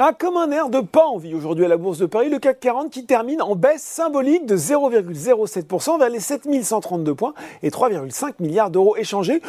Ah, comme un air de pas envie aujourd'hui à la Bourse de Paris, le CAC 40 qui termine en baisse symbolique de 0,07% vers les 7132 points et 3,5 milliards d'euros échangés.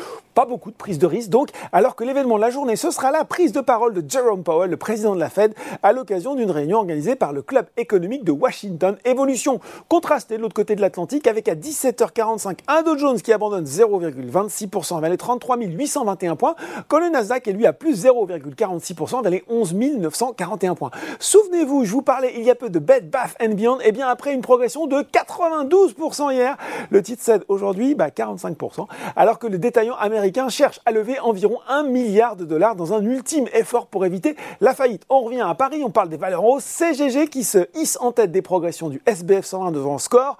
Beaucoup de prise de risque donc, alors que l'événement de la journée, ce sera la prise de parole de Jerome Powell, le président de la Fed, à l'occasion d'une réunion organisée par le Club économique de Washington. Évolution contrastée de l'autre côté de l'Atlantique avec à 17h45 un Dow Jones qui abandonne 0,26% vers les 33 821 points, quand le Nasdaq est lui à plus 0,46% vers les 11 900 41 points. Souvenez-vous, je vous parlais il y a peu de Bed Bath Beyond. Et eh bien après une progression de 92% hier, le titre cède aujourd'hui 45%, bah, alors que le détaillant américain cherche à lever environ 1 milliard de dollars dans un ultime effort pour éviter la faillite. On revient à Paris, on parle des valeurs hausses. CGG qui se hisse en tête des progressions du SBF 120 devant Score.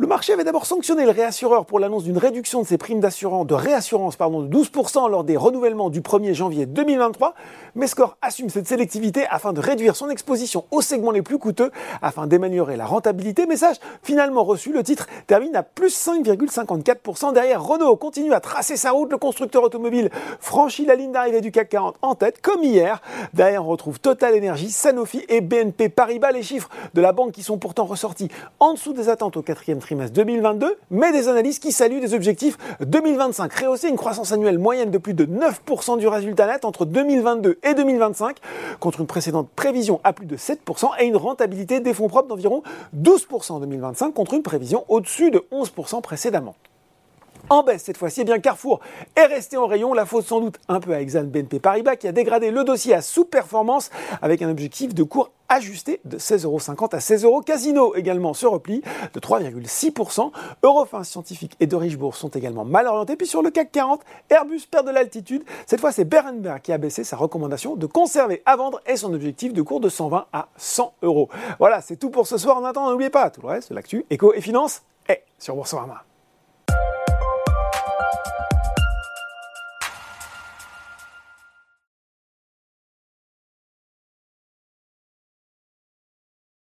Le marché avait d'abord sanctionné le réassureur pour l'annonce d'une réduction de ses primes d'assurance, de réassurance de 12% lors des renouvellements du 1er janvier 2023, mais assume cette sélectivité afin de réduire son exposition aux segments les plus coûteux afin d'améliorer la rentabilité. Message finalement reçu, le titre termine à plus 5,54%. Derrière, Renault continue à tracer sa route. Le constructeur automobile franchit la ligne d'arrivée du CAC 40 en tête, comme hier. Derrière, on retrouve Total Energy, Sanofi et BNP Paribas. Les chiffres de la banque qui sont pourtant ressortis en dessous des attentes au quatrième trimestre 2022, mais des analyses qui saluent des objectifs 2025. Rehausser une croissance annuelle moyenne de plus de 9% du résultat net entre 2022 et 2025, contre une précédente prévision à plus de 7%, et une rentabilité des fonds propres d'environ 12% en 2025, contre une prévision au-dessus de 11% précédemment en baisse cette fois-ci. Eh bien, Carrefour est resté en rayon. La faute sans doute un peu à Exane BNP Paribas qui a dégradé le dossier à sous-performance avec un objectif de cours ajusté de 16,50€ à 16 euros. Casino également se replie de 3,6%. Eurofin Scientifique et de Richebourg sont également mal orientés. Puis sur le CAC 40, Airbus perd de l'altitude. Cette fois, c'est Berenberg qui a baissé sa recommandation de conserver à vendre et son objectif de cours de 120 à 100 euros. Voilà, c'est tout pour ce soir. En attendant, n'oubliez pas, tout le reste, l'actu, éco et finance est sur Boursorama.